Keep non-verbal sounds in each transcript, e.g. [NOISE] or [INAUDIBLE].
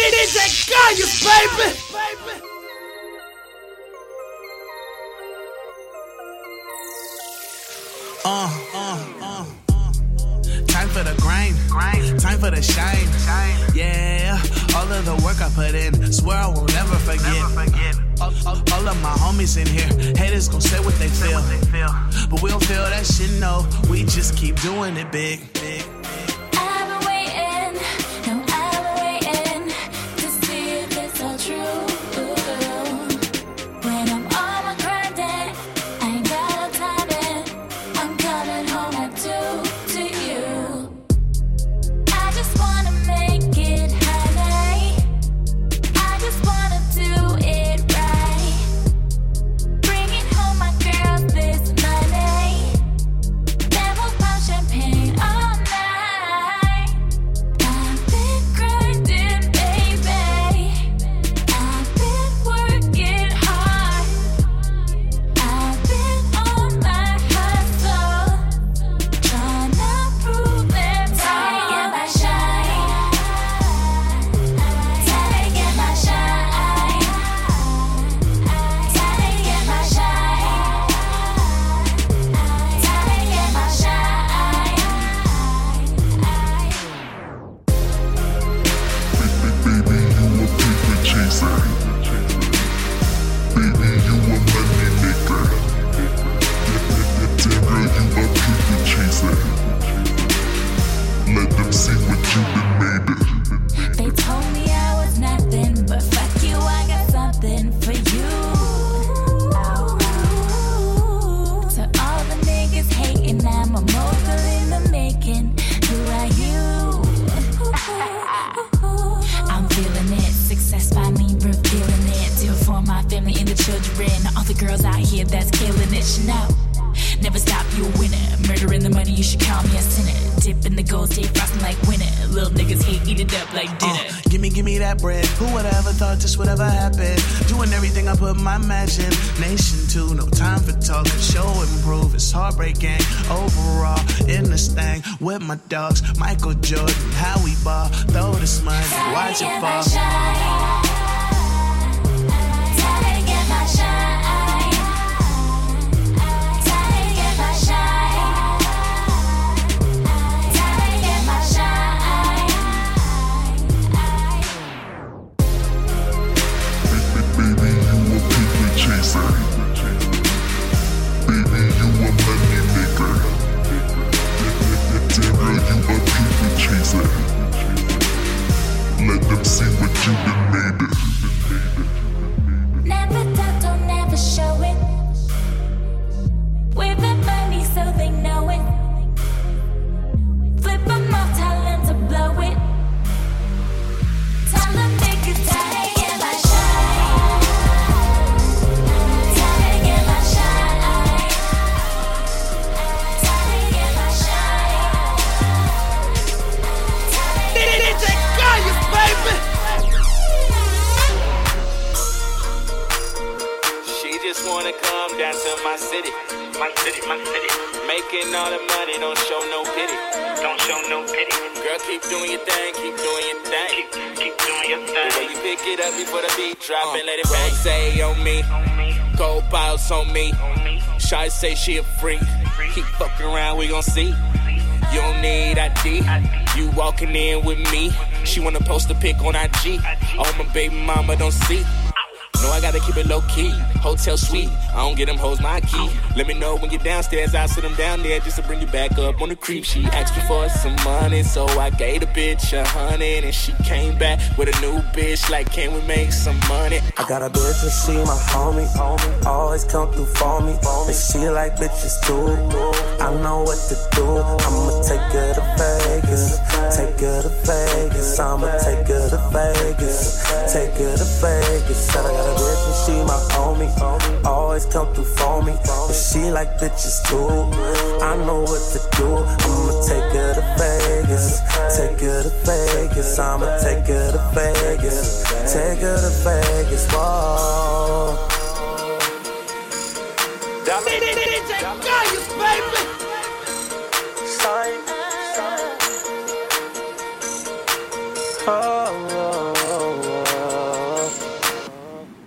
DJ Gaius, baby. Uh, uh, uh, uh. Time for the grind, grind. Time for the shine, shine. Yeah, all of the work I put in, swear I will never forget. Never forget. All, of my homies in here, haters gon' say what they feel, what they feel. but we don't feel that shit. No, we just keep doing it big, big. Who would have ever thought this would ever happen? Doing everything I put my imagination to. No time for talking, show improve. It's heartbreaking. Overall, in this thing with my dogs, Michael Jordan, Howie Ball, throw the money, watch it fall. Say she a freak. Keep fucking around, we gon' see. You don't need ID. You walking in with me. She wanna post a pic on IG. Oh, my baby mama don't see. No, I gotta keep it low key. Hotel suite, I don't get them hoes my key. Let me know when you're downstairs, I'll sit them down there just to bring you back up on the creep. She asked me for some money, so I gave the bitch a hundred, and she came back with a new bitch. Like, can we make some money? I got a bitch and she my homie, homie. Always come through for me, and she like bitches too. I know what to do. I'ma take her to Vegas, take her to Vegas. I'ma take her to Vegas, take her to Vegas. Said I got a bitch and she my homie. Always come through for me. And she like bitches too. I know what to do. I'ma take her to Vegas. Take her to Vegas. I'ma take her to Vegas. Take her to Vegas. Whoa. baby. Oh, oh,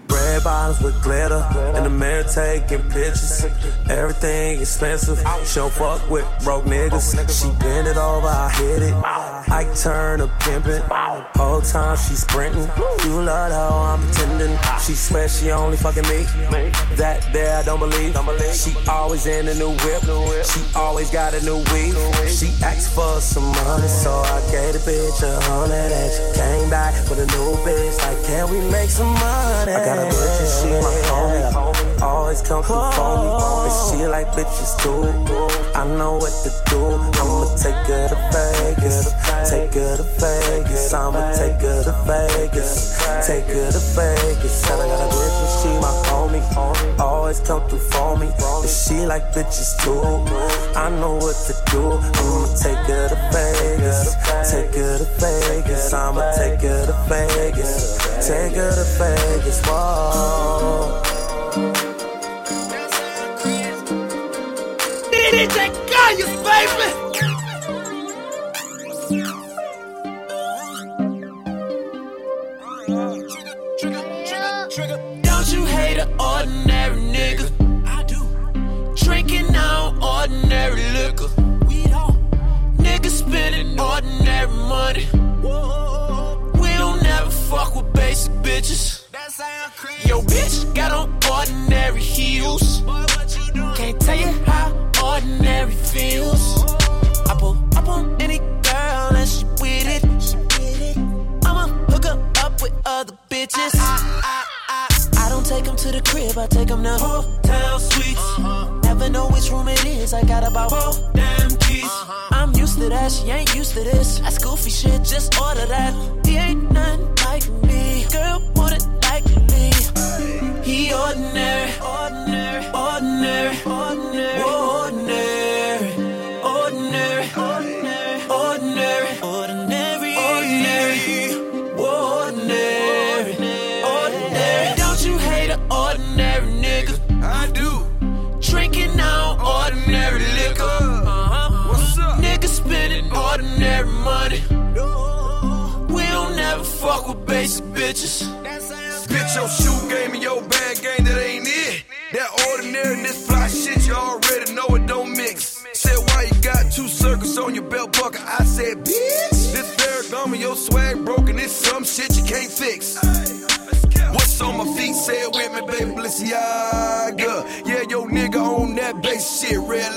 Red bottoms with glitter, and the mirror taking pictures. Everything expensive. She don't fuck with broke niggas. She bend it over, I hit it. I turn a pimpin'. Whole time she sprintin'. You love how oh, I'm pretending. She swear she only fucking me. That there I don't believe. She always in a new whip. She always got a new weave. She asked for some money, so I gave the bitch a hundred. And she came back with a new bitch. Like, can we make some money? I got a bitch and she my homie. Always come through for me. And she like bitches too. I know what to do. I'ma take her to Vegas. Take her to Vegas. I'ma take her to Vegas. Take her to Vegas. Said I got a bitch and she my homie. Always come through for me. And she like bitches too. I know what to do. I'ma take her to Vegas. Take her to Vegas. I'ma take her to Vegas. Take her to Vegas. Whoa. DJ Cayus, baby. Ordinary money. We don't never fuck with basic bitches. That sound crazy. Yo, bitch got on ordinary heels. Boy, what you doing? Can't tell you how ordinary feels. I pull up on any girl and she with it. I'ma hook her up with other bitches. Ah, ah, ah, I don't take them to the crib, I take them to hotel suites. Uh-huh. Never know which room it is, I got about four damn keys. Uh-huh. I'm used to that, she ain't used to this. That's goofy shit, just order that. He ain't nothing like me, girl, want it like me. He ordinary, ordinary, ordinary, ordinary, ordinary, basic bitches. Bitch, your shoe game and your bag game, that ain't it. That ordinary, this fly shit, you already know it don't mix. Said, why you got two circles on your belt buckle? I said, bitch, this Ferragamo, your swag broken, it's some shit you can't fix. What's on my feet? Say it with me, baby, Balenciaga. Yeah, yo nigga on that bass shit, red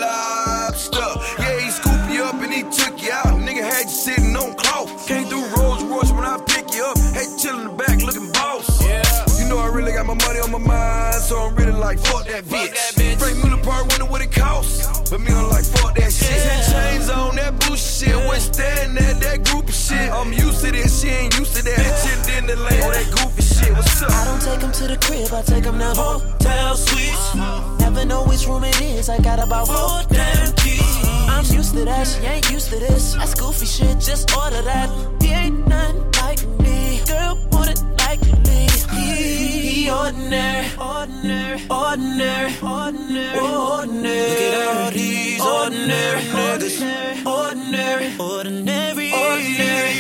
take them to the crib, I take them to hotel suites. Never know which room it is, I got about four damn keys. I'm used to that, she ain't used to this. That's goofy shit, just order that. He ain't nothing like me, girl, want it like me. He, he ordinary, ordinary, ordinary, ordinary, ordinary. Look at all these ordinary niggas, ordinary, ordinary, ordinary,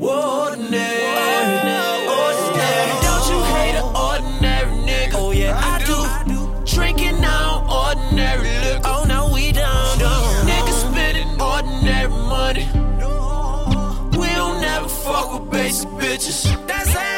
ordinary, ordinary. Don't you these bitches. That's it.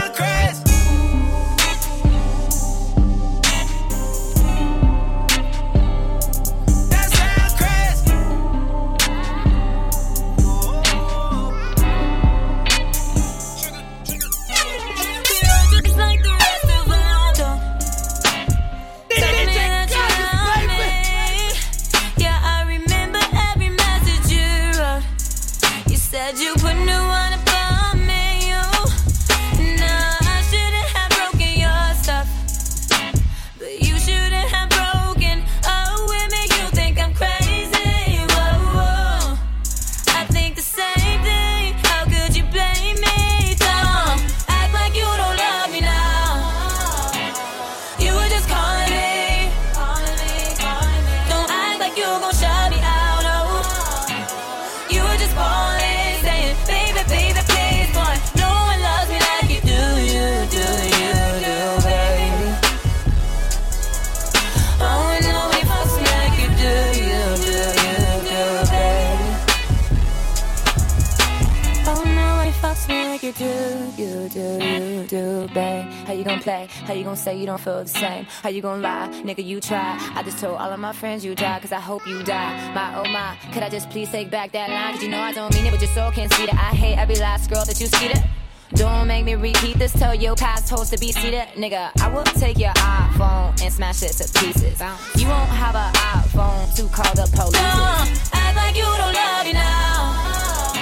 You gonna play? How you gonna say you don't feel the same? How you gonna lie? Nigga, you try. I just told all of my friends you die, cause I hope you die. My oh my, could I just please take back that line? Cause you know I don't mean it, but your soul can't see that. I hate every last girl that you see that. Don't make me repeat this. Tell your past host to be seated. Nigga, I will take your iPhone and smash it to pieces. You won't have an iPhone to call the police. Don't act like you don't love me now.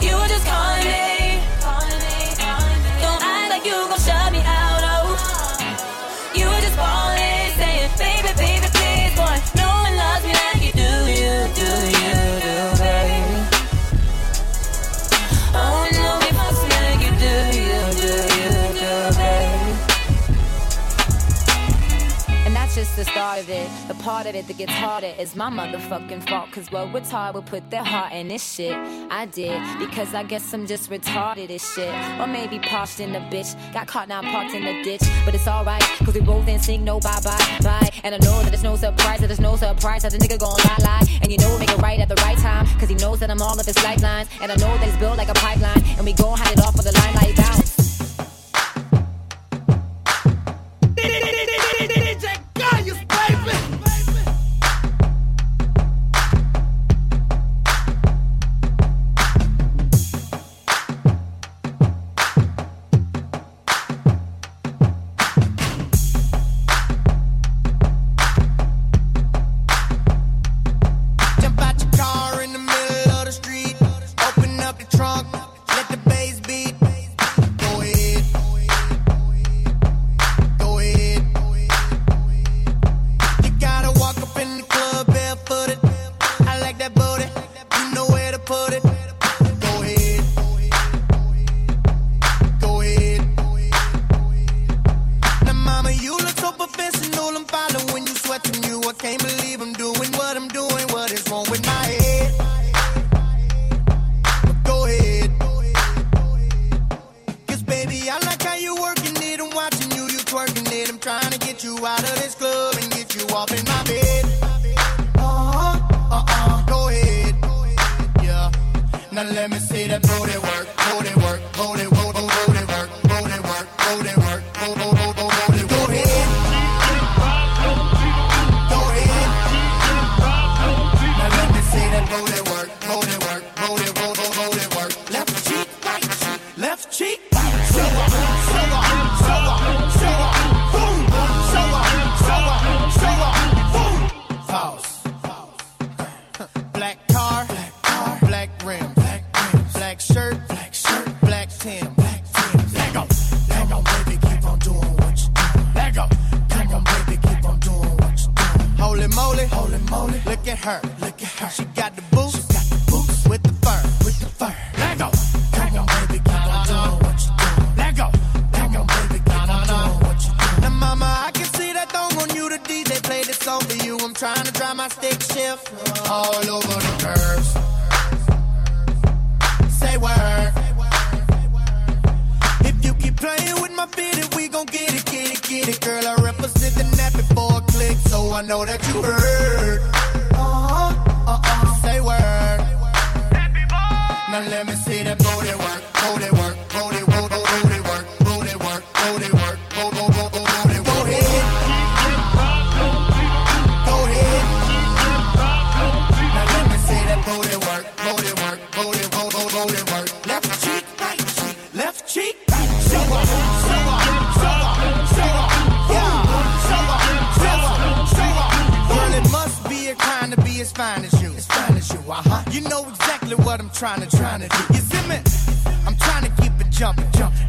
You were just calling me. Don't act like you gon' shut me out. The start of it. The part of it that gets harder is my motherfucking fault. Cause what taught will put their heart in this shit. I did, because I guess I'm just retarded as shit. Or maybe parched in the bitch. Got caught now parked in the ditch. But it's alright, cause we both in sync, no bye bye bye. And I know that it's no surprise, that it's no surprise that the nigga gon' lie lie. And you know we make it right at the right time. Cause he knows that I'm all of his lifelines. And I know that it's built like a pipeline. And we gon' hide it off for the limelight bounce. Song for you. I'm trying to drive my stick shift all over the curves. Say word. If you keep playing with my fitted, we gon' get it, get it, get it, girl. I represent the net before a click, so I know that you heard. Uh-huh, uh-uh, say word. Now let me see trying to, trying to do. You see me? I'm trying to keep it jumping, jumping.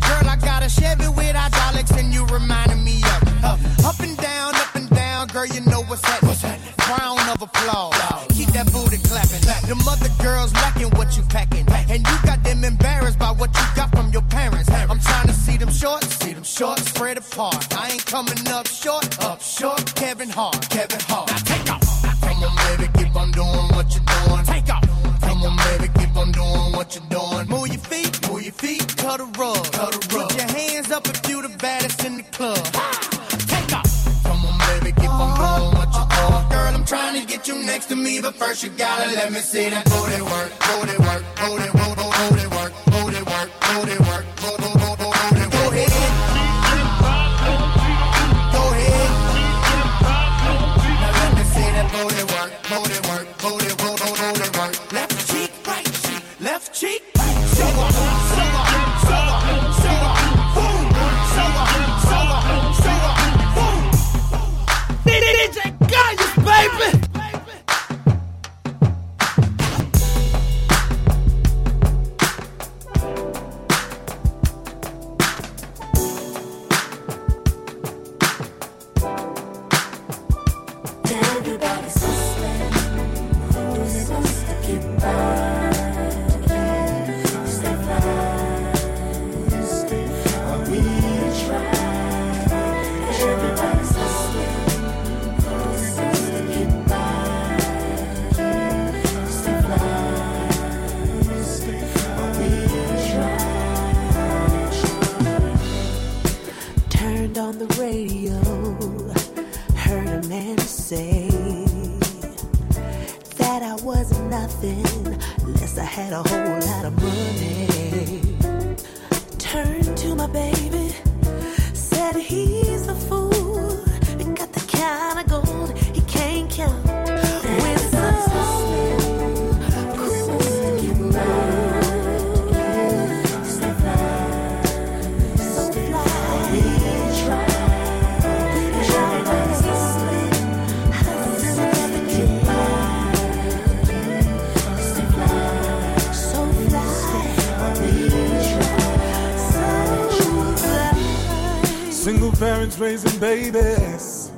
Parents raising babies,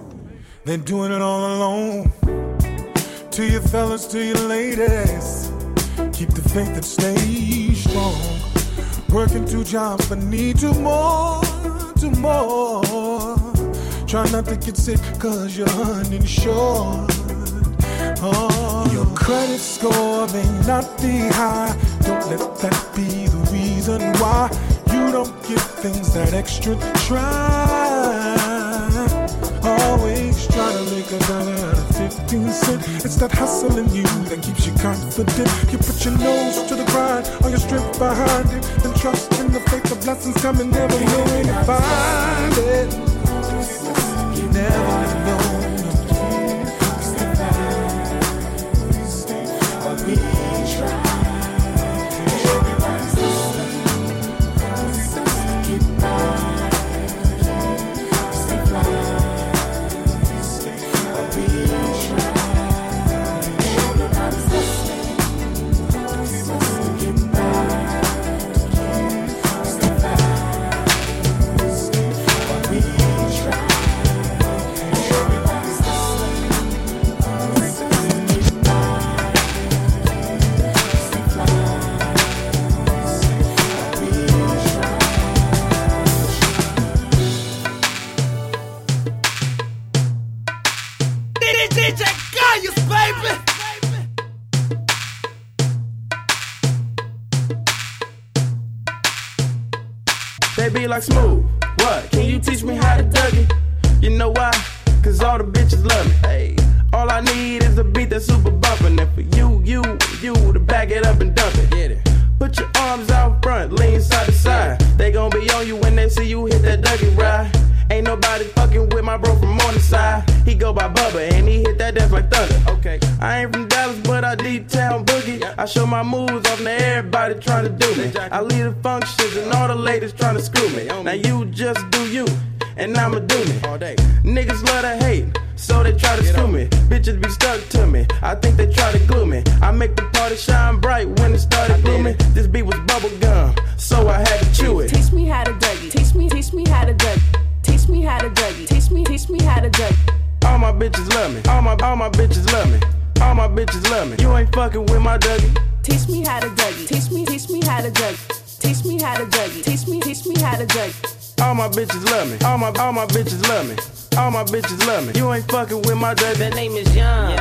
they're doing it all alone. To your fellas, to your ladies, keep the faith and stay strong. Working two jobs, but need two more, two more. Try not to get sick, cause you're uninsured. Oh, your credit score may not be high. Don't let that be the reason why you don't get things that extra try. A dollar out of 15 cents. It's that hustle in you that keeps you confident. You put your nose to the grind, all your strength behind it. And trust in the faith, the blessings coming, never knowing you find it. Never like smooth. My all my bitches love me. All my bitches love me. You ain't fucking with my Dougie. Teach me how to Dougie. Teach me, teach me how to Dougie. Teach me how to Dougie. Teach me, teach me how to Dougie. All my bitches love me. All my all my bitches love me. All my bitches love me. You ain't fucking with my Dougie. The name is Young.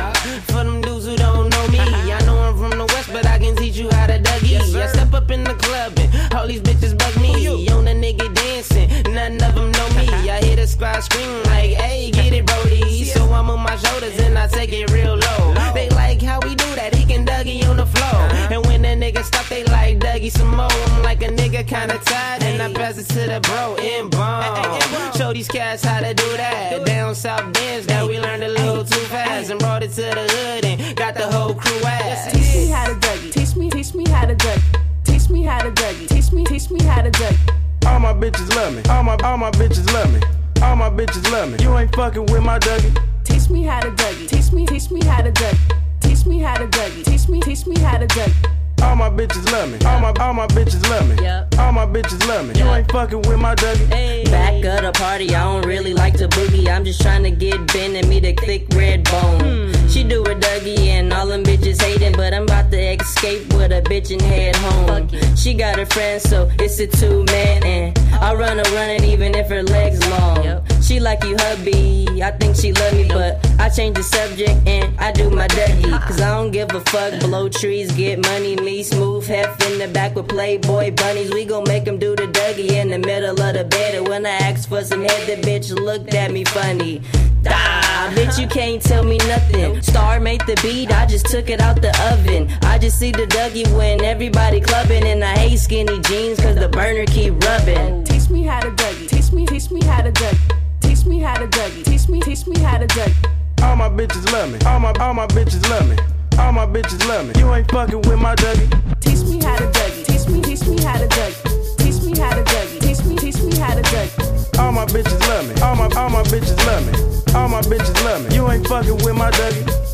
For them dudes who don't know me, [LAUGHS] I know I'm from the west, but I can teach you how to Dougie. I step up in the club and all these bitches bug me. On a nigga dancing, none of them know me. I hear the squad scream like, hey, get it, Brody. So I'm on my shoulders and I take it real low. They like how we do that, he can Dougie on the floor. And when the nigga stop, they like Dougie some more. I'm like a nigga kinda tired, and I pass it to the bro in bomb. Show these cats how to do that. The down south dance that we learned a little too fast and brought it to the hood and got the whole crew ass. Teach me how to Dougie. Teach me, teach me how to Dougie. Teach me how to Dougie. Teach me, teach me how to Dougie. All my bitches love me. All my all my bitches love me. All my bitches love me. You ain't fucking with my Dougie. Teach me how to Dougie. Teach me, teach me how to Dougie. Teach me how to Dougie. Teach me, teach me how to Dougie. All my bitches love me. All my all my bitches love me. Yep. All my bitches love me. You ain't fucking with my Dougie. Back of the party, I don't really like to boogie. I'm just trying to get Ben and me the thick red bone. Hmm. She do a Dougie and all them bitches hating, but I'm about to escape with a bitch and head home. She got her friends, so it's a two man, and I run her running even if her legs long. She like you, hubby. I think she love me, but I change the subject and I do my Dougie. Cause I don't give a fuck. Blow trees, get money, me smooth hef in the back with Playboy bunnies. We gon' make them do the Dougie in the middle of the bed. And when I asked for some head, the bitch looked at me funny. Ah, bitch, you can't tell me nothing. Star made the beat, I just took it out the oven. I just see the Dougie when everybody clubbing, and I hate skinny jeans cause the burner keep rubbing. Teach me how to Dougie. Teach me, teach me how to Dougie. Teach me how to Dougie. Teach me, teach me how to Dougie. All my bitches love me. All my all my bitches love me. All my bitches love me. You ain't fucking with my Dougie. Teach me how to Dougie. Teach me, teach me how to Dougie. Teach me how to Dougie. Teach me, teach me how to Dougie. All my bitches love me. All my all my bitches love me. All my bitches love me. You ain't fucking with my Dougie.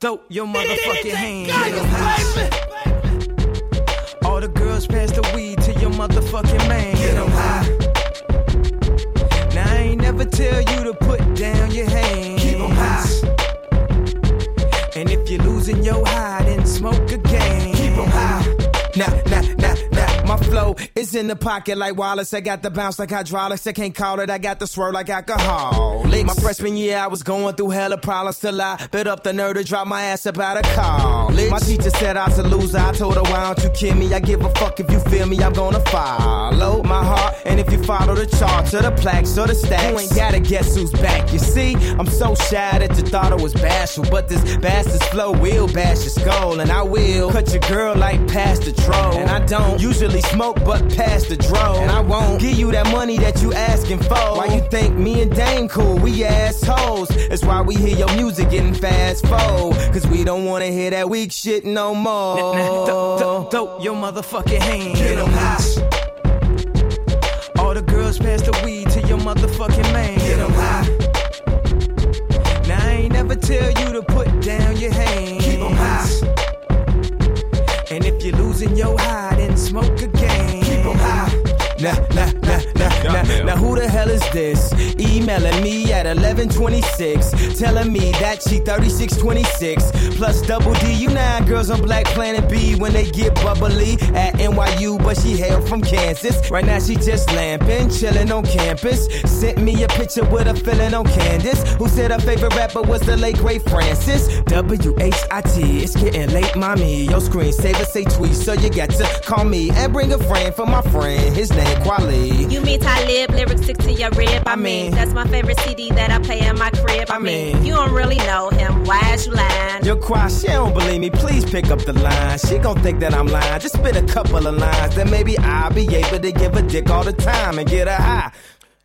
Throw your motherfucking hands high. All the girls pass the weed to your motherfucking man. Get high. Now I ain't never tell you to put down your hands. And if you're losing your hide, then smoke again. Keep 'em high. Nah, nah. My flow is in the pocket like Wallace. I got the bounce like hydraulics. I can't call it. I got the swirl like alcohol. My freshman year, I was going through hella problems till I bit up the nerve to drop my ass about a college. My teacher said I was a loser. I told her, why don't you kill me? I give a fuck if you feel me. I'm gonna follow my heart. And if you follow the charts or the plaques or the stacks, you ain't gotta guess who's back. You see, I'm so shy that you thought I was bashful. But this bastard's flow will bash your skull. And I will cut your girl like past the troll. And I don't usually smoke, but pass the dro. And I won't give you that money that you asking for. Why you think me and Dame cool? We assholes. That's why we hear your music getting fast forward. Cause we don't wanna hear that weak shit no more. Throw your motherfucking hands. Get 'em high. All the girls pass the weed to your motherfucking man. Get 'em high. Now I ain't never tell you to put down your hands. Keep 'em high. And if you're losing your high, nah, nah, nah. Now who the hell is this? Emailing me at 1126, telling me that she 3626 plus double D. You know how girls on Black Planet B when they get bubbly at NYU, but she hail from Kansas. Right now she just lamping, chilling on campus. Sent me a picture with a feeling on Candace, who said her favorite rapper was the late great Francis. W H I T. It's getting late, mommy. Your screensaver say tweet, so you got to call me and bring a friend for my friend. His name Kweli. You mean Talib, lyrics stick to your rib. I, mean, that's my favorite CD that I play in my crib. I, mean, you don't really know him. Why is you lying? Your quiet, she don't believe me. Please pick up the line. She gon' think that I'm lying. Just spit a couple of lines, then maybe I'll be able to give a dick all the time and get her high.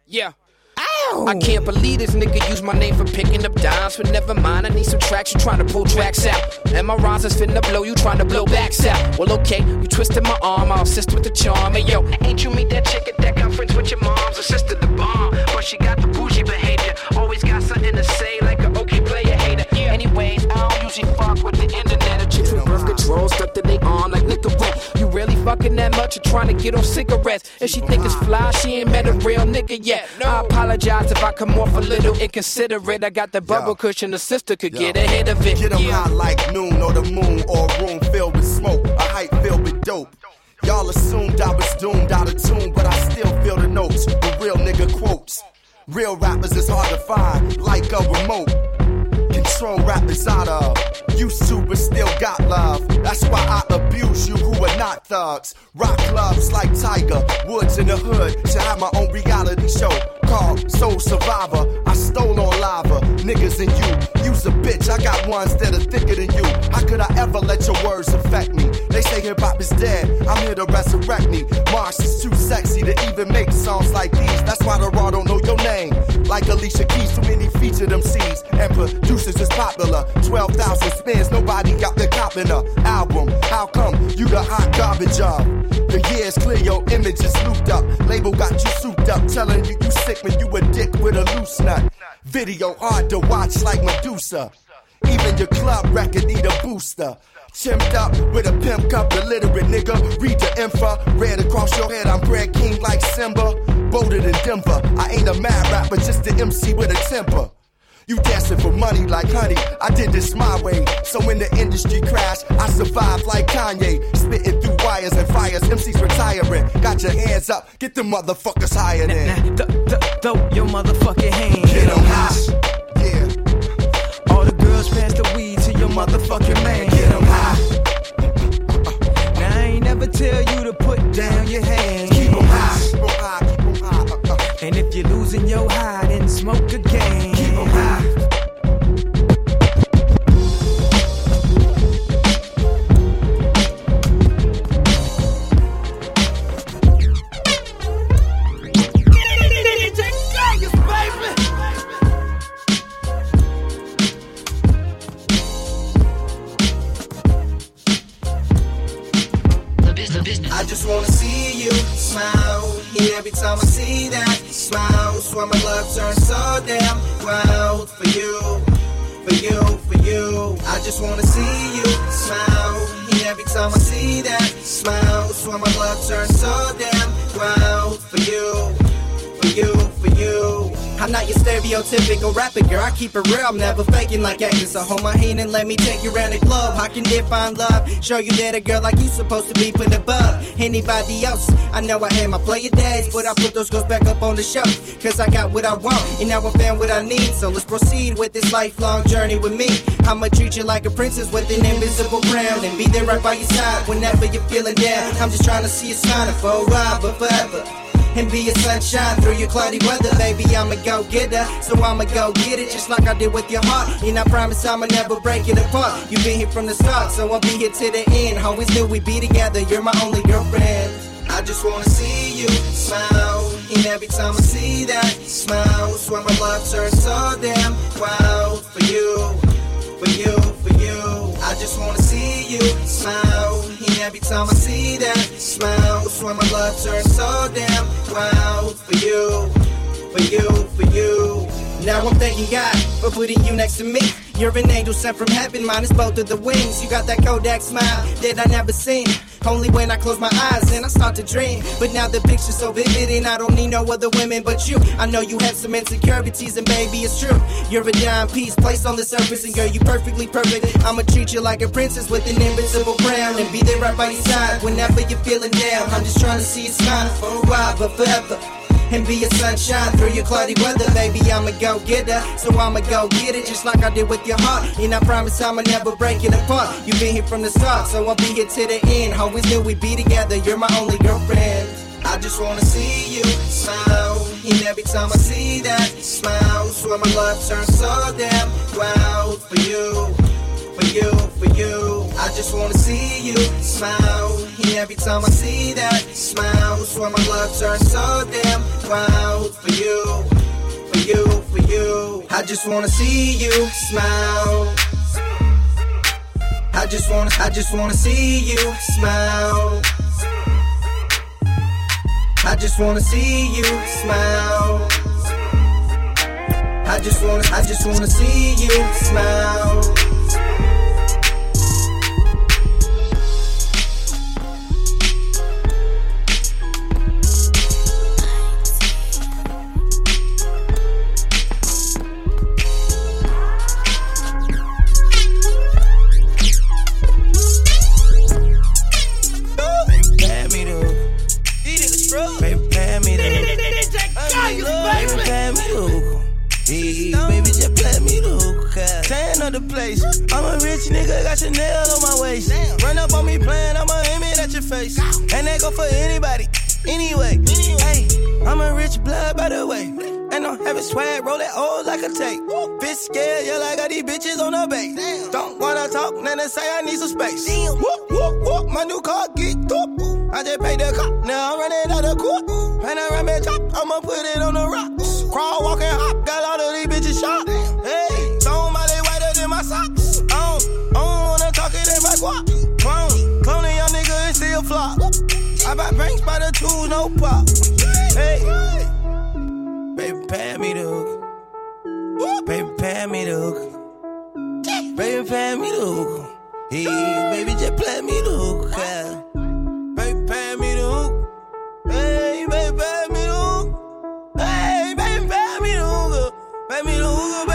Yeah. I can't believe this nigga used my name for picking up dimes, but never mind. I need some tracks, you trying to pull tracks out. And my rhymes is finna blow, you trying to blow backs out. Well, okay, you twisted my arm, I'll assist with the charm. Hey, yo, ain't you meet that chick at that conference with your mom's sister, the bomb? But she got the bougie behavior, always got something to say, like a okay player hater. Yeah, Anyways, I don't usually fuck with the internet or chicks with birth control stuck to they arm like Nicorette. You really fucking that much or trying to get on cigarettes? And she think it's fly, she ain't met a real nigga yet. I apologize if I come off a little inconsiderate. I got the bubble cushion, the sister could get ahead of it. Get 'em Yeah. high like noon or the moon or a room filled with smoke, a hype filled with dope. Y'all assumed I was doomed out of tune, but I still feel the notes. The real nigga quotes. Real rappers is hard to find, like a remote. Control rappers out of. Used to, but still got love. That's why I abuse you who are not thugs. Rock clubs like Tiger, Woods in the hood. To have my own reality show called soul survivor. I stole on lava, niggas and you. You's a bitch, I got ones that are thicker than you. How could I ever let your words affect me? They say hip hop is dead, I'm here to resurrect me. Mars is too sexy to even make songs like these. That's why the raw don't know your name. Like Alicia Keys, MCs. And producers is popular. 12,000 spins, nobody got the cop in a album. How come you the hot garbage of? The years clear, your image is looped up. Label got you souped up, telling you you sick when you a dick with a loose nut. Video hard to watch like Medusa. Even your club record need a booster. Chimped up with a pimp cup, illiterate nigga. Read the info, red across your head. I'm Greg King like Simba. Bolder than Denver. I ain't a mad rapper, just an MC with a temper. You dancing for money like honey. I did this my way. So when the industry crashed, I survived like Kanye. Spitting through wires and fires. MCs retiring. Got your hands up. Get the motherfuckers higher than. Nah, th- th- throw your motherfucking hands. Get 'em high. Yeah. All the girls pass the weed to your motherfucking man. Get 'em high. Now I ain't never tell you to put down your hands. Keep 'em high. Keep 'em high. Keep 'em high. Uh, uh. And if you're losing your high, then smoke again. Smile. Yeah, every time I see that smile, swear my love turns so damn wild for you, for you, for you. I just wanna see you smile. Yeah, every time I see that smile, swear my love turns so damn wild for you, for you. I'm not your stereotypical rapper girl. I keep it real. I'm never faking like acting. So hold my hand and let me take you around the globe. How can they find love? Show you that a girl like you supposed to be put above anybody else. I know I had my player days, but I put those girls back up on the shelf. Cause I got what I want, and now I found what I need. So let's proceed with this lifelong journey with me. I'ma treat you like a princess with an invisible crown and be there right by your side whenever you're feeling down. I'm just trying to see you smile for a while, but forever and be a sunshine through your cloudy weather. Baby, I'ma go get her, so I'ma go get it just like I did with your heart. And I promise I'ma never break it apart. You've been here from the start, so I'll be here to the end. Always knew we'd be together, you're my only girlfriend. I just wanna see you smile, and every time I see that smile, swear my love turns so damn wild for you, for you, for you. I just wanna see you smile, and every time I see that smile, swear my love turns so damn wild for you, for you, for you. Now I'm thanking God for putting you next to me. You're an angel sent from heaven, minus both of the wings. You got that Kodak smile that I never seen. Only when I close my eyes and I start to dream. But now the picture's so vivid and I don't need no other women but you. I know you have some insecurities and baby it's true. You're a dime piece placed on the surface and girl you perfectly perfect. I'ma treat you like a princess with an invincible crown and be there right by your side whenever you're feeling down. I'm just trying to see you smile for a while but forever and be a sunshine through your cloudy weather. Baby, I'ma go get her, so I'ma go get it just like I did with your heart. And I promise I'ma never break it apart. You've been here from the start, so I'll be here to the end. Always knew we'd be together. You're my only girlfriend. I just wanna see you smile, and every time I see that smile, swear my love turns so damn wild for you for you, for you. I just wanna see you smile. Every time I see that smile, swear my love turns so damn wild for you, for you, for you. I just wanna see you smile. I just wanna, I just wanna see you smile. I just wanna see you smile. I just wanna, I just wanna see you smile. For anybody, anyway. Hey, I'm a rich blood, by the way. Ain't no heavy swag, roll it old like a tape. Bitch scared, yeah, like I got these bitches on the base. Don't wanna talk, then they say I need some space. Whoop, whoop, whoop, my new car get up. I just paid the cop, now I'm running out of court. Panoramic top, I'ma put it on the rocks. Crawl, walk, and hop, got all of these bitches shot. Hey, somebody whiter than my socks. I don't, I don't wanna talk it in my guap. Clone, cloning young nigga and still flop. I buy banks by the two, no pop. Hey, baby, pay me the hook. Baby, pay me the hook. Baby, pay me the hook. Hey, baby, just play me the hook. Baby, pay me the hook. Hey, baby, pay me the hook. Hey, baby, pay me the hook. Pay me the hook.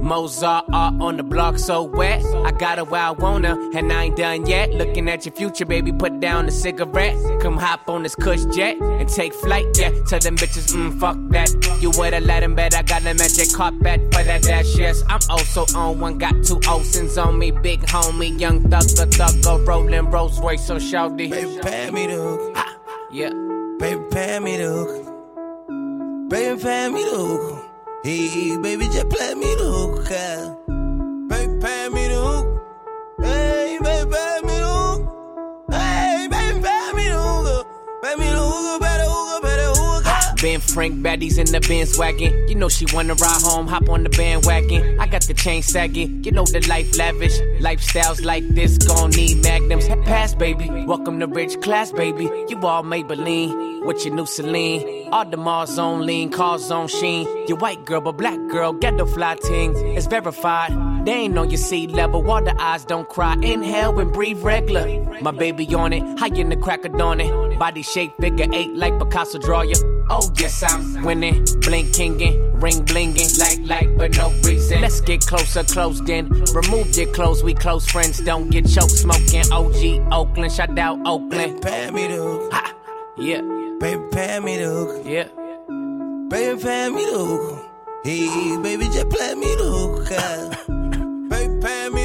Mozart art on the block so wet. I got her where I her, and I ain't done yet. Looking at your future, baby, put down the cigarette. Come hop on this cush jet and take flight, yeah. Tell them bitches, mm, fuck that. You would've let them bet I got them magic carpet for that dash, yes. I'm also on one, got two Olsons on me, big homie, young thug, thugger, thugger, rolling Rolls Royce, so shouty. Baby, pay me the hook. Yeah. Baby, pay me the hook. Baby, pay me the hook. Hey, baby, just play me the hook. yeah. Baby, pay me the hook. Hey, baby, pay me the hook. Hey, baby, pay me the hook. Pay me the hook, Ben Frank baddies in the Benz wagon. You know she wanna ride home, hop on the bandwagon. I got the chain sagging. You know the life lavish. Lifestyles like this gon' need magnums. Pass, baby. Welcome to rich class, baby. You all Maybelline with your new Celine. All the Mars on lean, cars on sheen. Your white girl, but black girl, get the fly ting. It's verified. Ain't on your sea level. Water eyes don't cry. Inhale and breathe regular. My baby on it, high in the crack of dawn it. Body shape figure eight like Picasso draw ya. Oh yes, I'm winning, blinkingin', ring blingin', like like for no reason. Let's get closer, close then. Remove your clothes, we close friends. Don't get choked smoking. OG Oakland, shout out Oakland. Pay me the hook. Ha, yeah, Baby, pay me the hook. yeah. Baby, pay me the hook. Hey, baby, just play me the hook. [LAUGHS] me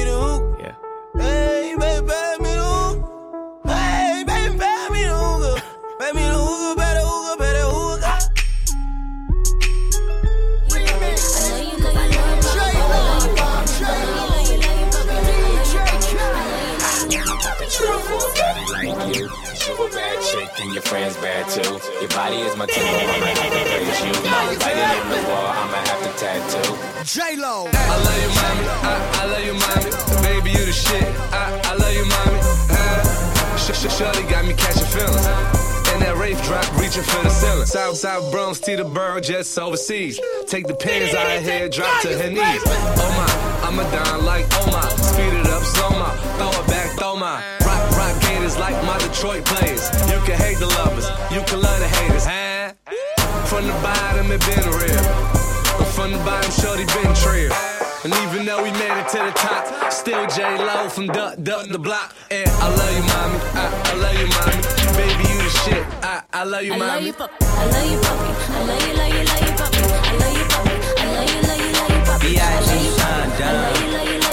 and your friends bad too. Your body is my tempo, I'ma have to praise you. Now in the wall, I'ma have to tattoo. J Lo. I love you, mommy. I, I love you, mommy. Baby, you the shit. I, I love you, mommy. Uh, sh- sh- Shorty got me catching feelings. And that Wraith drop reaching for the ceiling. South South Bronx, Teterboro, just overseas. Take the pins out of here, drop to her knees. Oh my, I'm a down like oh my. Speed it up, slow my. Throw it back, throw my. Rock, rock like my Detroit players. You can hate the lovers, you can love the haters. Huh? From the bottom, it been real. But from the bottom, shorty been trail. And even though we made it to the top, still J Lo from Duck Duck the Block. And I love you, mommy. I, I love you, mommy. Baby, you the shit. I, I love you, I love mommy. you, puppy. I love you, puppy. I love you, love you, love you, puppy. I love you, puppy. I love you, love you, love you, puppy. I love you, puppy. I love you, love you, love you,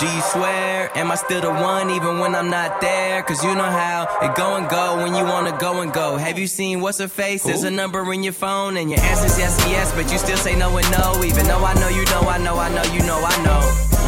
Do you swear? Am I still the one even when I'm not there? Cause you know how it go and go when you wanna go and go. Have you seen what's her face? There's a number in your phone and your answer's yes and yes, but you still say no and no. Even though I know you know, I know, I know, you know, I know.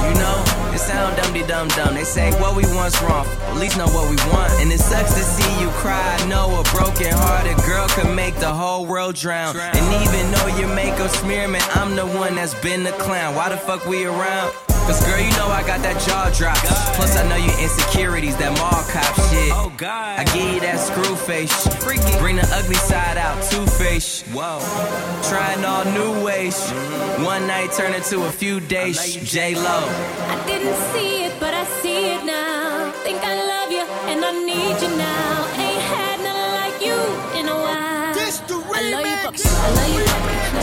You know, it sound dumb de dum dum. They say what we want's wrong, at least know what we want. And it sucks to see you cry. I know a broken hearted girl can make the whole world drown. And even though your makeup smear, man, I'm the one that's been the clown. Why the fuck we around? Cause girl, you know I got that jaw drop. Plus I know your insecurities, that mall cop shit. Oh God. I give you that screw face. Freaky. Bring the ugly side out, two face. Whoa. Trying all new ways. Mm-hmm. One night turn into a few days. J Lo. I didn't see it, but I see it now. Think I love you and I need you now. Ain't had nothing like you in a while. This the I love you, puppy. I love you. I love you,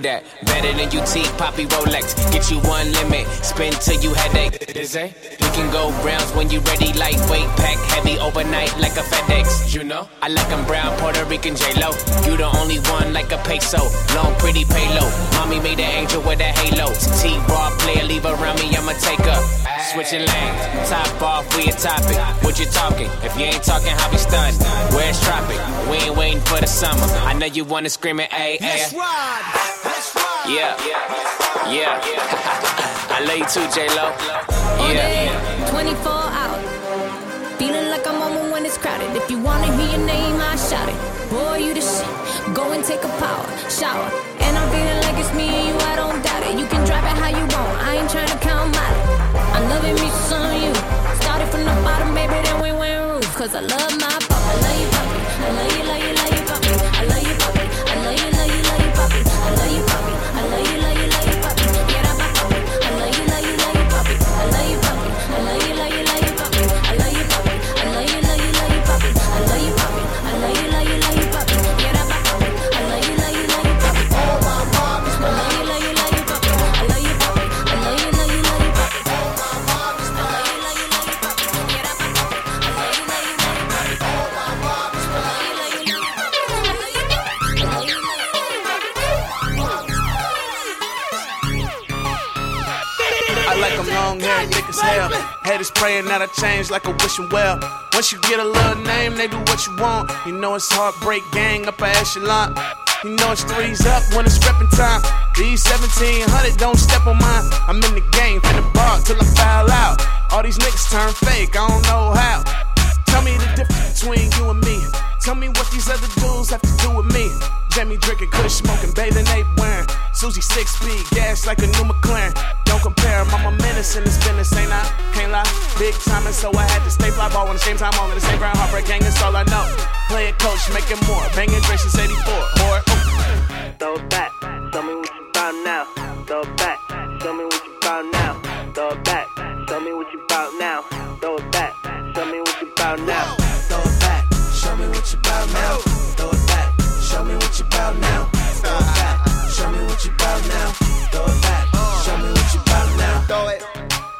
that. Better than UT, Poppy Rolex. Get you one limit, spin till you headache. Is it? We can go rounds when you ready, lightweight, pack heavy overnight like a FedEx. You know? I like them brown, Puerto Rican J-Lo. You the only one like a peso. Long, pretty payload. Mommy made an angel with a halo. T-bar player, leave around me, I'ma take up. Switching lanes, top off, we a topic. What you talking? If you ain't talking, how we stunned? Where's tropic? We ain't waiting for the summer. I know you wanna scream it, ayy, ayy. Yeah, yeah. [LAUGHS] I love you too, J Lo. All day, Yeah. 24 hours. Feeling like I'm on when it's crowded. If you wanna hear your name, I shout it. Boy, you the shit. Go and take a power shower. And I'm feeling like it's me and you, I don't doubt it. You can drive it how you want. I ain't trying to count my. I love it, me some you. Started from the bottom, baby, then we went roof. Cause I love my puppy. I love you, puppy. I love you, love you, long hair, thick as hell. Haters praying that I change like a wishing well. Once you get a little name, they do what you want. You know it's heartbreak gang upper echelon. You know it's threes up when it's reppin' time. These 1700 don't step on mine. I'm in the game, finna bar till I foul out. All these niggas turn fake, I don't know how. Tell me the difference between you and me. Tell me what these other dudes have to do with me. Jamie drinking, kush smoking, bathing ape wearing. Susie six speed, gas like a new McLaren. Don't compare, I'm a menace in this business, ain't I? Can't lie, big time, and so I had to stay fly ball the same time, all in the same ground. Heartbreak gang, that's all I know. Play it coach, making more. Banging Dre since 84. Or, Throw it back, show me what you bout now. Throw it back, show me what you bout now. Throw it back, show me what you bout now. Throw it back, show me what you bout now. Throw it back, show me what you bout now. What you bout now. Throw it back, show me what you bout now. Throw it back, show me what you bout now. Throw it,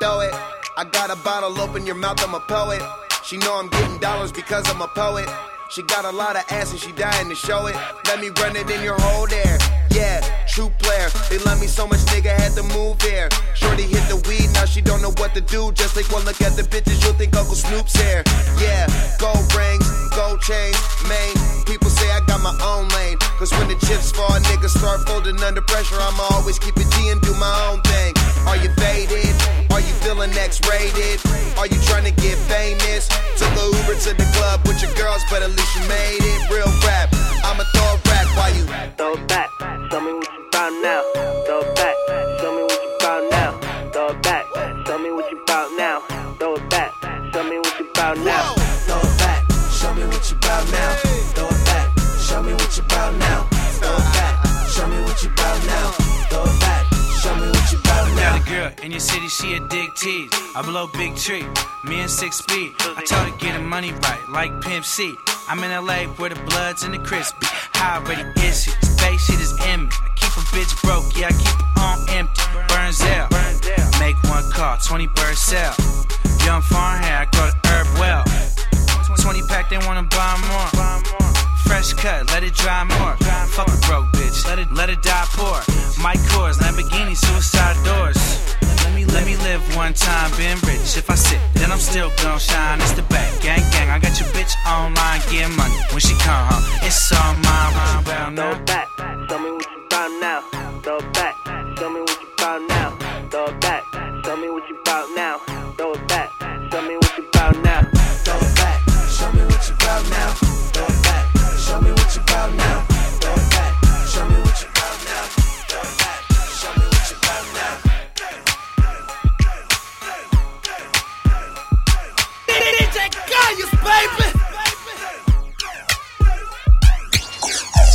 throw it. I got a bottle, open your mouth, I'm a poet. She know I'm getting dollars because I'm a poet. She got a lot of ass and she dying to show it. Let me run it in your hole there. Yeah, true player. They love me so much, nigga had to move here. Shorty hit the weed, now she don't know what to do. Just take one look at the bitches, you'll think Uncle Snoop's here. Yeah, gold rings, gold chains, main. People say I got my own lane. Cause when the chips fall, niggas start folding under pressure. I'ma always keep it G and do my own thing. Are you faded? Are you feeling X-rated? Are you trying to get famous? Took a Uber to the club with your girls, but at least you made it. Real rap, I'ma throw a rap while you Throw back, show me what you bout now. Throw it back, show me what you bout now. Throw it back, show me what you bout now. Throw it back, show me what you bout now. Throw it back, show me what you bout now. Throw it back, show me what you bout now. Throw it back, show me what you bout now. Throw it back, show me what you bout now. Got a girl in your city, she a dick tease. I blow big tree, me and six speed. I told her get her money right, like Pimp C. I'm in LA where the bloods and the crispy. Already is it? Space shit is in me. I keep a bitch broke, yeah, I keep it on empty. Burns out, make one call, 20 bird sell. Young farm I go to Herb Well. 20 pack, they wanna buy more. Fresh cut, let it dry more. Fuck a broke bitch, let it let it die poor. Mike Kors, Lamborghini, suicide doors. Let me let me live one time, been rich. If I sit, then I'm still gon' shine. It's the back, gang gang. I got your bitch online, getting money when she come home. It's all mine. Throw back, show me what you bout now. Throw back, show me what you bout now. Throw it back, show me what you bout now. Throw it back, show me what you now. Throw it back, show me what you bout now.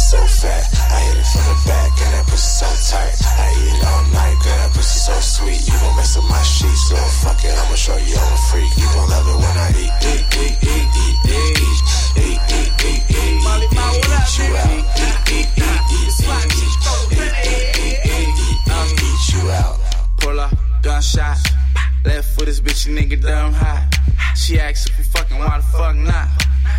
So fat. I hit it from the back and that pussy so tight. I eat it all night, girl, that pussy so sweet. You gon' mess up my sheets, so fuck it, I'ma show you I'm a freak. You gon' love it when I eat, eat, eat, eat, Gunshot, left foot this bitch, nigga, dumb hot. She asks if you fucking, why the fuck not?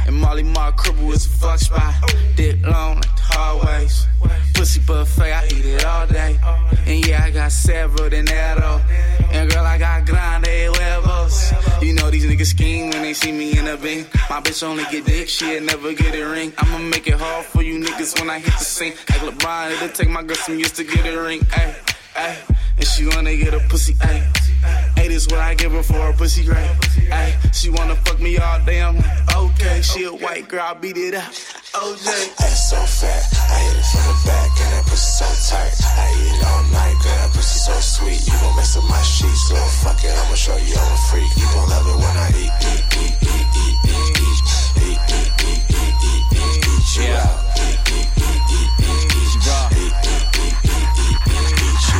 And Molly Mark cripple is a fuck spot. Dick long like the hallways. Pussy buffet, I eat it all day. And yeah, I got several dinero. Oh. And girl, I got grande huevos. You know these niggas scheme when they see me in a beam. My bitch only get dick, she'll never get a ring. I'ma make it hard for you niggas when I hit the scene. Like LeBron, it'll take my girl some years to get a ring. Ay, ay. And she wanna get a pussy, ay. Hey, this what I give her for a pussy right? Ay, she wanna fuck me all day. I'm like, okay, she a white girl, I beat it up. OJ. Ass so fat, I hit it from the back and that pussy so tight. I eat it all night, girl, that pussy so sweet. You gon' mess up my sheets, little fuck it, I'ma show you I'm a freak. You gon' love it when I eat, eat. Eat, eat, eat, eat, eat, eat, eat, eat, eat, eat, eat, eat, eat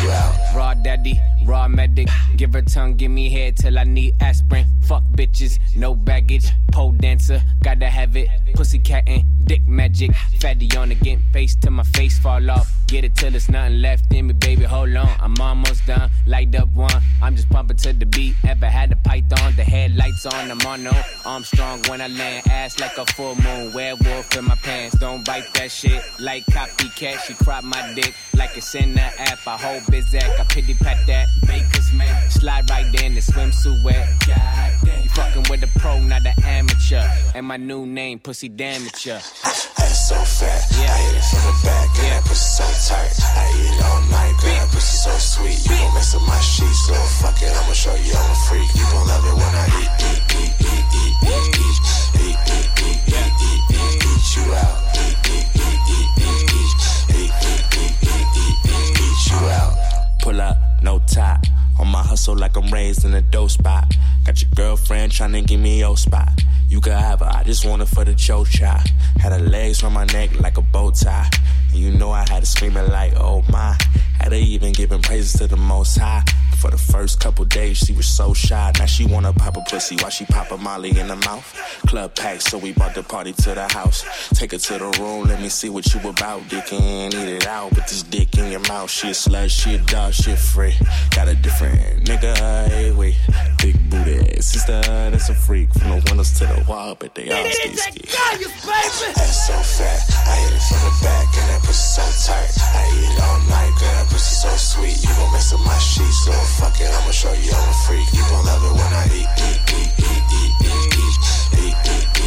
you out. Raw daddy, raw medic. Give her tongue, give me head till I need aspirin. Fuck bitches, no baggage. Pole dancer, gotta have it. Pussy cat and dick magic. Fatty on again, face till my face fall off. Get it till there's nothing left in me, baby. Hold on, I'm almost done. Light up one, I'm just pumping to the beat. Ever had a python? The headlights on, I'm on no. I'm strong when I land, ass like a full moon. Werewolf in my pants, don't bite that shit. Like copycat, she crop my dick like it's in the app. I hold Bizak, I pity pat that. Baker's man, slide right there in the swimsuit wet. You fucking with a pro, not an amateur. And my new name, Pussy Damager. Ass so fat, I hit it from the back and that pussy so tight. I eat it all night, girl, that pussy so sweet. You gon' mess up my sheets, little fuck it, I'ma show you I'm a freak. You gon' love it when I eat, eat, eat, eat, eat, eat, eat, eat, eat, eat, eat, eat, eat, eat you out. Eat, eat, eat, eat, eat, eat, eat, eat, eat, eat, eat, eat, eat you out. Pull up, no top. On my hustle like I'm raised in a dope spot. Got your girlfriend tryna give me your spot. You could have her, I just want her for the chocha. Had her legs on my neck like a bow tie. And you know I had her screaming like, oh my. Had her even giving praises to the most high. For the first couple days, she was so shy. Now she wanna pop a pussy while she pop a molly in the mouth. Club packed, so we brought the party to the house. Take her to the room, let me see what you about. Dick in, eat it out with this dick in your mouth. She a slut, she a dog, she a free. Got a different nigga, hey, wait. Big booty sister, that's a freak. From the windows to the wall, but they all stay ski. Ass so fat, I hit it from the back and that pussy so tight. I eat it all night, girl, that pussy so sweet. You gon' mess up my sheets, little fuck it, I'ma show you I'm a freak. You gon' love it when I eat, eat, eat, eat, eat, eat, eat, eat, eat, eat, eat,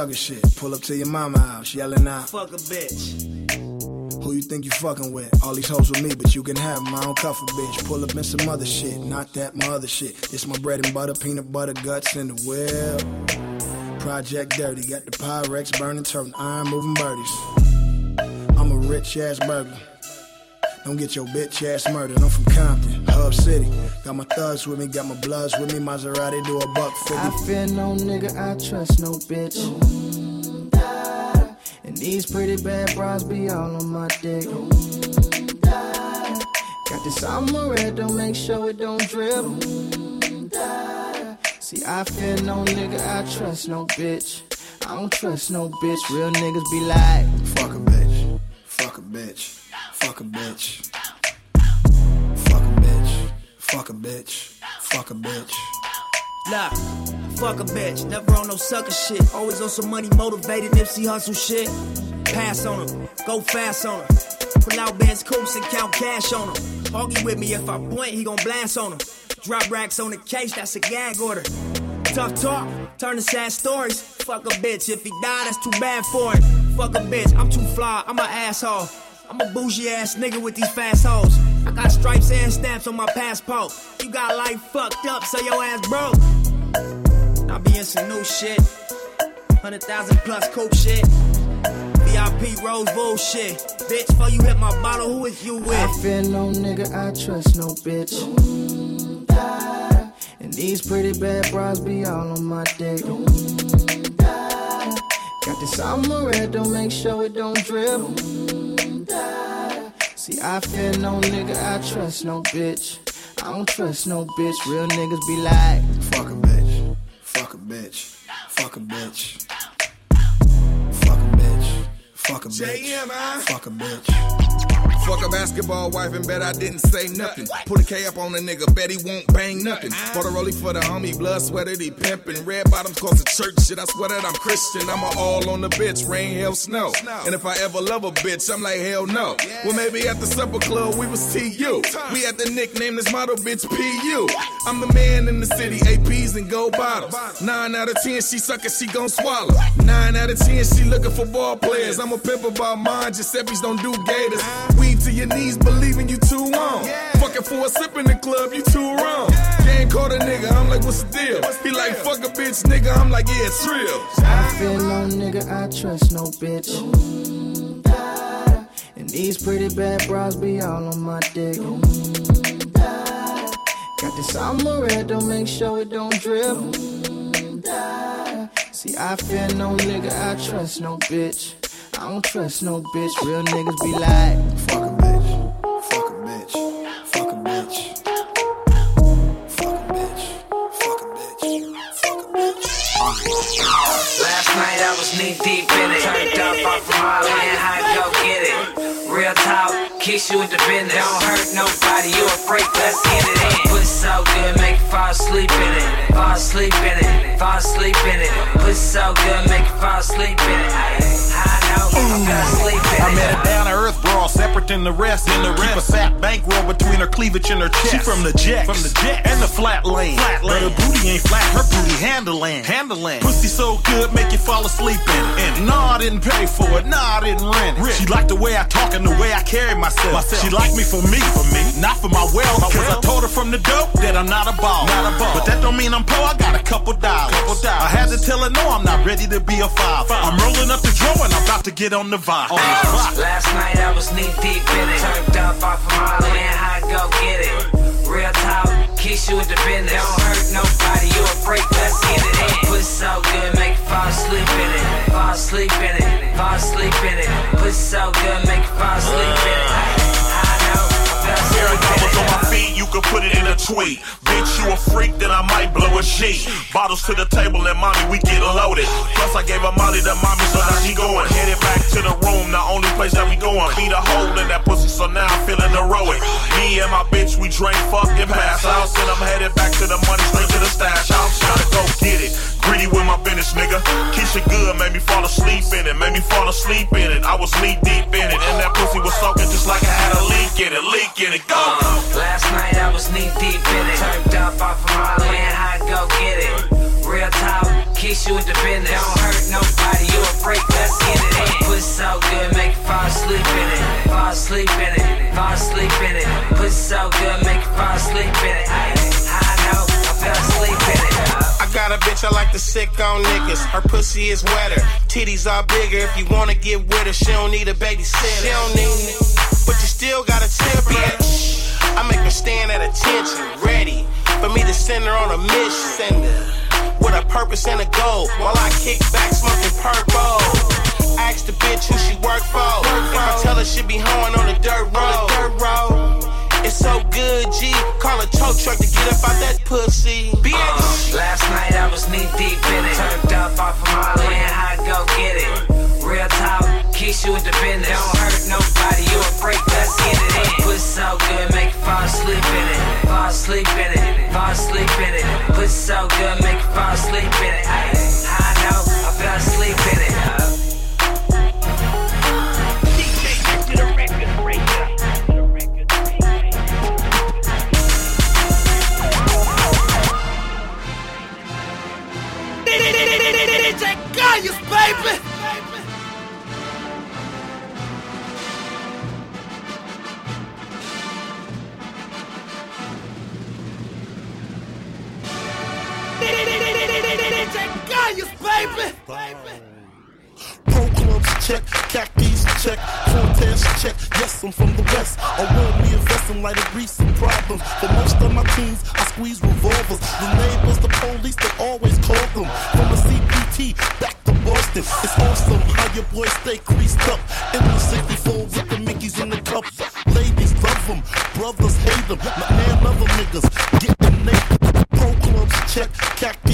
sucker shit. Pull up to your mama house, yelling out. Fuck a bitch. Who you think you fucking with? All these hoes with me, but you can have 'em. I don't cuff a bitch. Pull up in some other shit. Not that, my other shit. It's my bread and butter, peanut butter, guts in the whip. Project Dirty, got the Pyrex burning, turning iron, moving birdies. I'm a rich ass burglar. Don't get your bitch ass murdered. I'm from Compton, City. Got my thugs with me, got my bloods with me. Maserati do a buck fifty. I fear no nigga, I trust no bitch. And these pretty bad bras be all on my dick. Got this summer red, don't make sure it don't drip. See, I fear no nigga, I trust no bitch. I don't trust no bitch. Real niggas be like, fuck a bitch, fuck a bitch, fuck a bitch, fuck a bitch, fuck a bitch, fuck a bitch. Nah, fuck a bitch. Never on no sucker shit. Always on some money motivated Nipsey Hussle shit. Pass on them, go fast on them. Pull out bands, coops and count cash on them. Argue with me if I point, he gon' blast on them. Drop racks on the case, that's a gag order. Tough talk, turn to sad stories. Fuck a bitch, if he die, that's too bad for him. Fuck a bitch, I'm too fly, I'm an asshole. I'm a bougie ass nigga with these fast hoes. I got stripes and stamps on my passport. You got life fucked up, so your ass broke. I be in some new shit. 100,000 plus coupe shit. VIP Rose bullshit. Bitch, before you hit my bottle, who is you with? I fear no nigga, I trust no bitch. And these pretty bad bras be all on my dick. Got this summer red, don't make sure it don't drip. See, I fear no nigga, I trust no bitch. I don't trust no bitch. Real niggas be like, fuck a bitch, fuck a bitch, fuck a bitch, fuck a bitch, fuck a bitch, fuck a bitch. Fuck a basketball wife and bet I didn't say nothing. Put a K up on a nigga, bet he won't bang nothing. Bought a rollie for the homie, blood sweated, he pimpin'. Red bottoms cause the church shit, I swear that I'm Christian. I'm a all on the bitch, rain, hell, snow. And if I ever love a bitch, I'm like, hell no. Well, maybe at the supper club, we was TU. We had the nickname this model bitch PU. I'm the man in the city, APs and gold bottles. Nine out of ten, she suck it, she gon' swallow. Nine out of ten, she looking for ball players. I'm a pimp about mine, Giuseppe's don't do gators. Weed to your knees, believing you too long. Fucking for a sip in the club, you too wrong. Gang caught a nigga, I'm like, what's the deal? He like, fuck a bitch, nigga, I'm like, yeah, it's real. I fear no nigga, I trust no bitch. And these pretty bad bras be all on my dick. Got this summer red, don't make sure it don't drip. See, I fear no nigga, I trust no bitch. I don't trust no bitch. Real niggas be like, fuck knee deep in it. Turned up off from Harlem and how go get it. Real talk, kiss you with the business. Don't hurt nobody, you a freak, let's get it in. Pussy so good, make you fall asleep in it. Fall asleep in it, fall asleep in it. Pussy so good, make you fall asleep in it. I know, I fell asleep in it. I met a down to earth separate than the rest. In the Keep a sap bankroll between her cleavage and her chest. She from the jet, from the jet, and the flat lane. Flat lane. But her booty ain't flat, her booty handling, handling. Pussy so good, make you fall asleep in it. And no, I didn't pay for it, nah, I didn't rent it. She liked the way I talk and the way I carry myself. myself. She liked me for me, for me, not for my wealth. Cause I told her from the dope that I'm not a ball. Not a ball. But that don't mean I'm poor, I got a couple dollars. Couple dollars. I had to tell her no, I'm not ready to be a father. I'm rolling up the drawer and I'm about to get on the vibe. On the. Last night I was knee deep in it. Turned up off from Harlem and how go get it. Real talk, kiss you with the business. Don't hurt nobody, you a freak, let's get it in. Pussy so good, make you fall asleep in it. Fall asleep in it, fall asleep in it. Put so good, make you fall asleep in it. Dollars on my feet, you can put it in a tweet. Bitch, you a freak, then I might blow a sheet. Bottles to the table and mommy, we get loaded. Plus, I gave her Molly to mommy, so now she going. Headed back to the room, the only place that we going. Beat a hole in that pussy, so now I'm feeling heroic. Me and my bitch, we drink, fuck, and pass out. And I'm headed back to the money, straight to the stash house. Gotta go get it. Greedy with my business, nigga. Keisha good, made me fall asleep in it. Made me fall asleep in it. I was knee deep in it. And that pussy was soaking just like I had a leak in it. Leak in it. Go! Uh, last night I was knee deep in it. Sick on niggas. Her pussy is wetter, titties are bigger. If you wanna get with her, she don't need a babysitter. She don't need, but you still got a temper. I make her stand at attention, ready for me to send her on a mission. Send her with a purpose and a goal while I kick back smoking purple. Ask the bitch who she work for. If I tell her she be hoeing on the dirt road. Dirt. It's so good, G. Call a tow truck to get up out that pussy. Bitch. Last night I was knee deep in it. Turned up off from Harlem and how go get it. Real talk, kiss you with the business. Don't hurt nobody, you a freak, let's get it in. Pussy so good, make you fall asleep in it. Fall asleep in it, fall asleep in it. Put so good, make you fall asleep in it. I, I know, I fell asleep in it. Gaius, baby! Gaius, baby! Clubs check, khakis check, Cortez check. Yes, I'm from the west. I want me a vest and light a recent problems. For most of my teens, I squeeze revolvers. The neighbors, the police, they always call them. From the CPT back to Boston. It's awesome how your boys stay creased up. In the 64 with the Mickeys in the cup. Ladies love them, brothers hate them. My man, other niggas getting naked. Pro clubs check, khakis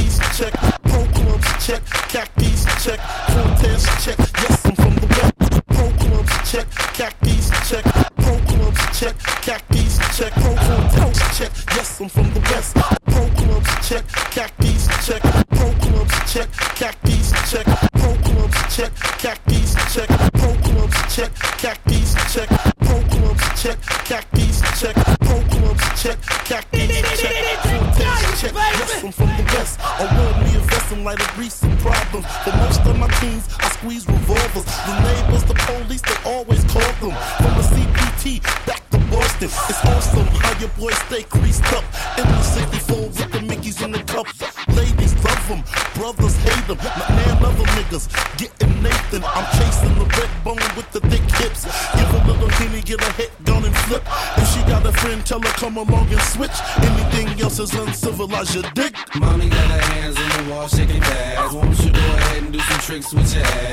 is your dick. Mommy got her hands in the wall, shaking fast. Won't you go ahead and do some tricks with your ass?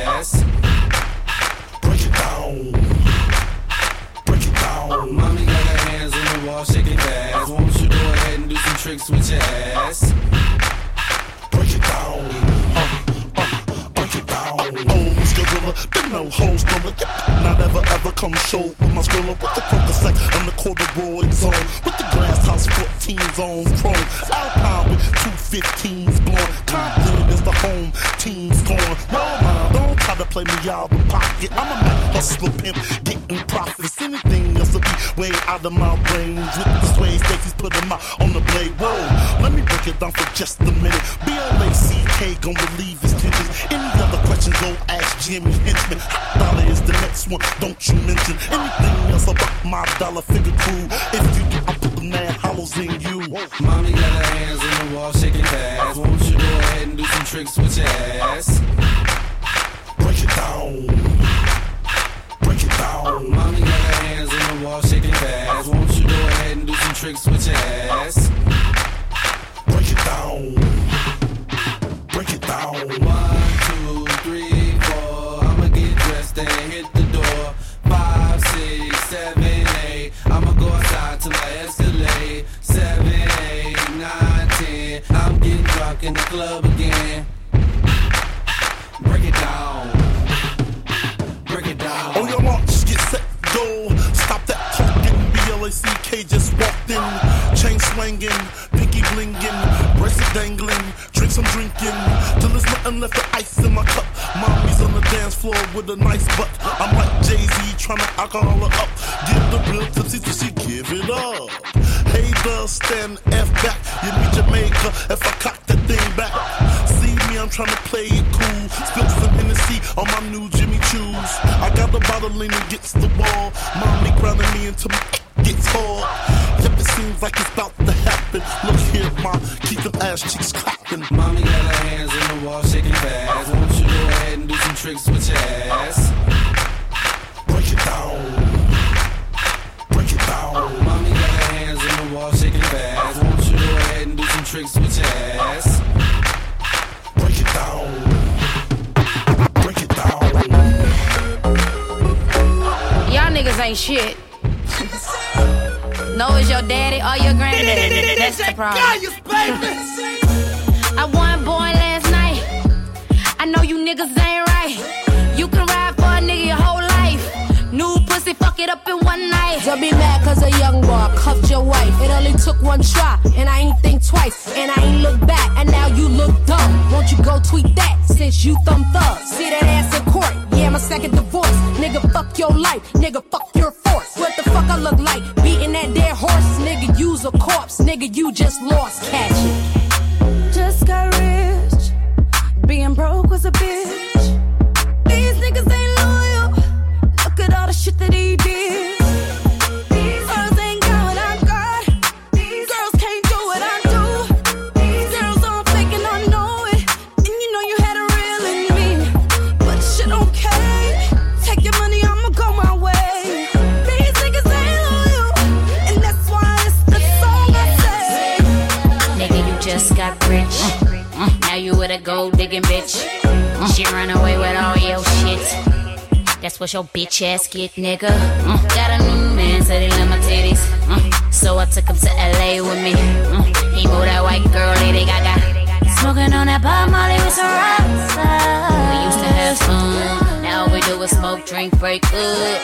One, don't you mention anything else about my dollar figure crew. If you do, I put the mad hollows in you. Mommy got her hands on the wall shaking fast. Won't you go ahead and do some tricks with your ass? Break it down. Break it down. Mommy got her hands on the wall shaking fast. Won't you go ahead and do some tricks with your ass? Break it down. Break it down. Seven, eight, nine, ten. I'm getting drunk in the club again. Break it down. Break it down. On your march, get set, go. Stop that talking. B-L-A-C-K just walked in. Chain swinging, pinky blinging, bracelet dangling. Drink some drinking. Till there's nothing left of ice in my cup. Dance floor with a nice butt. I'm like Jay-Z trying to alcohol her up. Give the real tipsy till she give it up. Hey, the stand F back. You meet Jamaica if I cock that thing back. See me, I'm trying to play it cool. Spill some Hennessy on my new Jimmy Choos. I got the bottle leaning against the wall. Mommy grounding me until my gets hard. Yep, it seems like it's about to happen. Look here, ma, keep them ass cheeks clapping. Mommy got her hands tricks with your ass? Break it down. Break it down. Mommy got her hands on the wall shaking fast. Won't you go ahead and do some tricks with your ass? Break it down. Break it down. Y'all niggas ain't shit. no, it's your daddy or your granddaddy. That's the problem. I won boy last night. I know you niggas ain't right. You can ride for a nigga your whole life. New pussy, fuck it up in one night. Don't be mad cause a young boy cuffed your wife. It only took one try, and I ain't think twice. And I ain't look back, and now you look dumb. Won't you go tweet that since you thumb thug? See that ass in court, yeah, my second divorce. Nigga, fuck your life, nigga, fuck your force. What the fuck I look like? Beating that dead horse, nigga, you's a corpse. Nigga, you just lost, catch it. Being broke was a bitch. With a gold digging bitch. She run away with all your shit. That's what your bitch ass get, nigga. Mm. Got a new man, said he love my titties. Mm. So I took him to LA with me. Mm. He moved that white girl, Lady Gaga. Smoking on that Bob Marley with some rocks. We used to have fun. Now all we do is smoke, drink, break good.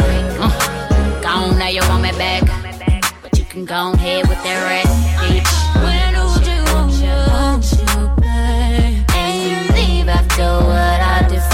Gone, now you want me back. But you can go ahead with that rat, bitch.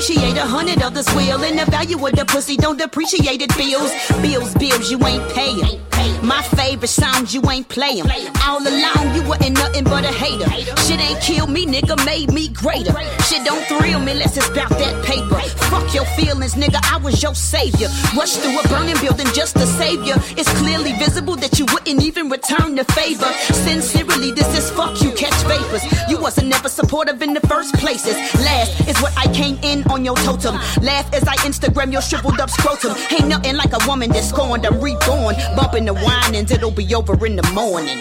appreciate a hundred others will, and the value of the pussy don't depreciate it. Bills, bills, bills, you ain't paying. My favorite songs you ain't playing. All along you wasn't nothing but a hater. Shit ain't killed me, nigga, made me greater. Shit don't thrill me unless it's about that paper. Fuck your feelings, nigga, I was your savior. Rushed through a burning building just to save you. It's clearly visible that you wouldn't even return the favor. Sincerely, this is fuck you, catch vapors. You wasn't never supportive in the first places. Last is what I came in on your totem. Laugh as I Instagram your shriveled up scrotum. Ain't nothing like a woman that's scorned. I'm reborn. Bumping the wine and it'll be over in the morning.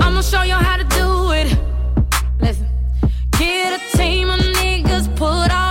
I'ma show you how to do it. Listen, get a team of niggas, put all